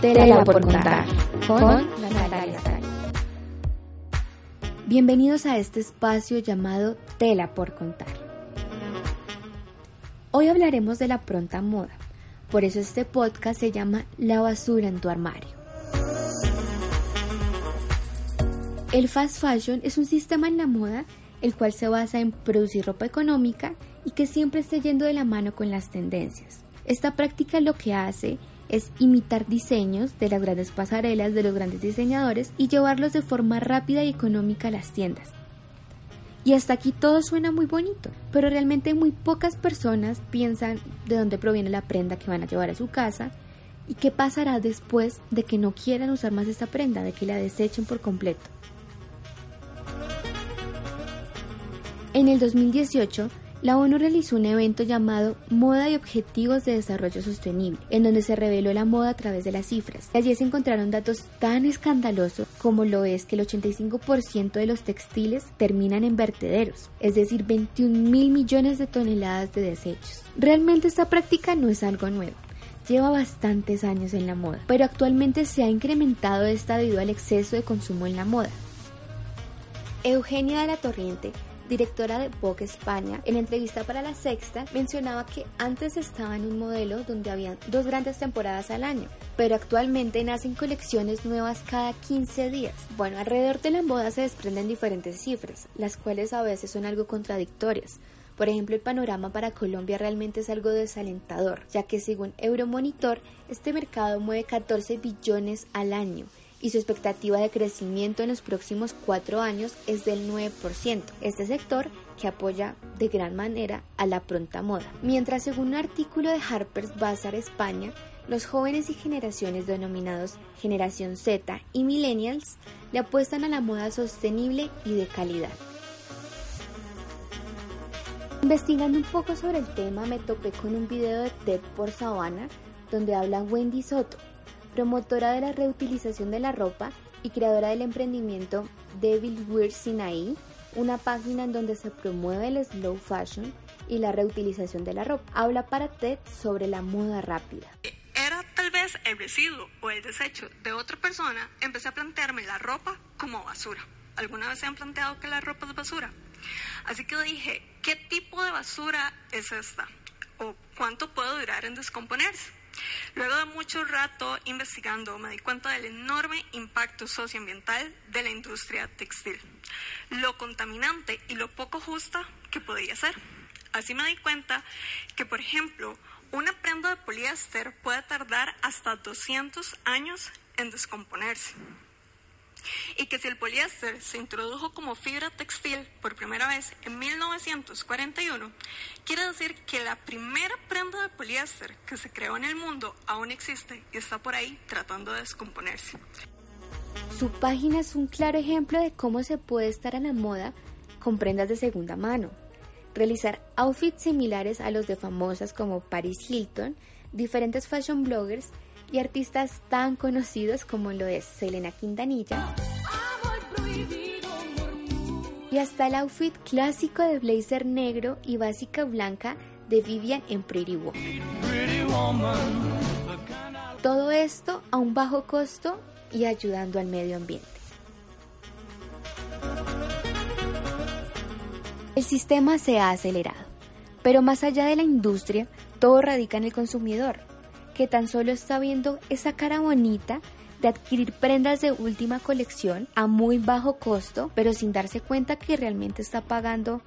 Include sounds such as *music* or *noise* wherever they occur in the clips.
Tela por contar con Natalia Bienvenidos a este espacio llamado Tela por contar. Hoy hablaremos de la pronta moda, por eso este podcast se llama La basura en tu armario. El fast fashion es un sistema en la moda el cual se basa en producir ropa económica y que siempre esté yendo de la mano con las tendencias. Esta práctica lo que hace es imitar diseños de las grandes pasarelas de los grandes diseñadores y llevarlos de forma rápida y económica a las tiendas. Y hasta aquí todo suena muy bonito, pero realmente muy pocas personas piensan de dónde proviene la prenda que van a llevar a su casa y qué pasará después de que no quieran usar más esta prenda, de que la desechen por completo. En el 2018, la ONU realizó un evento llamado Moda y Objetivos de Desarrollo Sostenible, en donde se reveló la moda a través de las cifras. Allí se encontraron datos tan escandalosos como lo es que el 85% de los textiles terminan en vertederos, es decir, 21 mil millones de toneladas de desechos. Realmente esta práctica no es algo nuevo lleva bastantes años en la moda, pero actualmente se ha incrementado esta debido al exceso de consumo en la moda. Eugenia de la Torriente directora de Vogue España, en entrevista para La Sexta, mencionaba que antes estaba en un modelo donde había dos grandes temporadas al año, pero actualmente nacen colecciones nuevas cada 15 días. Bueno, alrededor de la moda se desprenden diferentes cifras, las cuales a veces son algo contradictorias. Por ejemplo, el panorama para Colombia realmente es algo desalentador, ya que según Euromonitor, este mercado mueve 14 billones al año y su expectativa de crecimiento en los próximos cuatro años es del 9%. Este sector que apoya de gran manera a la pronta moda. Mientras según un artículo de Harper's Bazaar España, los jóvenes y generaciones denominados generación Z y millennials le apuestan a la moda sostenible y de calidad. Investigando un poco sobre el tema me topé con un video de TED por Sabana donde habla Wendy Soto, promotora de la reutilización de la ropa y creadora del emprendimiento Devil Wear Sinai, una página en donde se promueve el slow fashion y la reutilización de la ropa. Habla para TED sobre la moda rápida. Era tal vez el residuo o el desecho de otra persona, empecé a plantearme la ropa como basura. ¿Alguna vez se han planteado que la ropa es basura? Así que dije, ¿qué tipo de basura es esta? ¿O cuánto puede durar en descomponerse? Luego de mucho rato investigando, me di cuenta del enorme impacto socioambiental de la industria textil, lo contaminante y lo poco justa que podía ser. Así me di cuenta que, por ejemplo, una prenda de poliéster puede tardar hasta 200 años en descomponerse y que si el poliéster se introdujo como fibra textil por primera vez en 1941, quiere decir que la primera prenda de poliéster que se creó en el mundo aún existe y está por ahí tratando de descomponerse. Su página es un claro ejemplo de cómo se puede estar a la moda con prendas de segunda mano, realizar outfits similares a los de famosas como Paris Hilton, diferentes fashion bloggers y artistas tan conocidos como lo es Selena Quintanilla y hasta el outfit clásico de blazer negro y básica blanca de Vivian en Pretty Woman. Todo esto a un bajo costo y ayudando al medio ambiente. El sistema se ha acelerado, pero más allá de la industria, todo radica en el consumidor que tan solo está viendo esa cara bonita de adquirir prendas de última colección a muy bajo costo, pero sin darse cuenta que realmente está pagando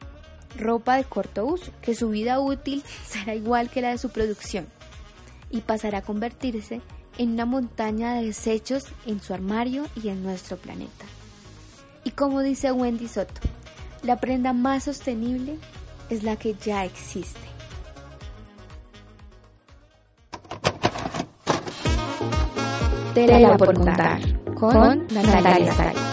ropa de corto uso, que su vida útil *laughs* será igual que la de su producción y pasará a convertirse en una montaña de desechos en su armario y en nuestro planeta. Y como dice Wendy Soto, la prenda más sostenible es la que ya existe. Tela por contar con Natalia Sari.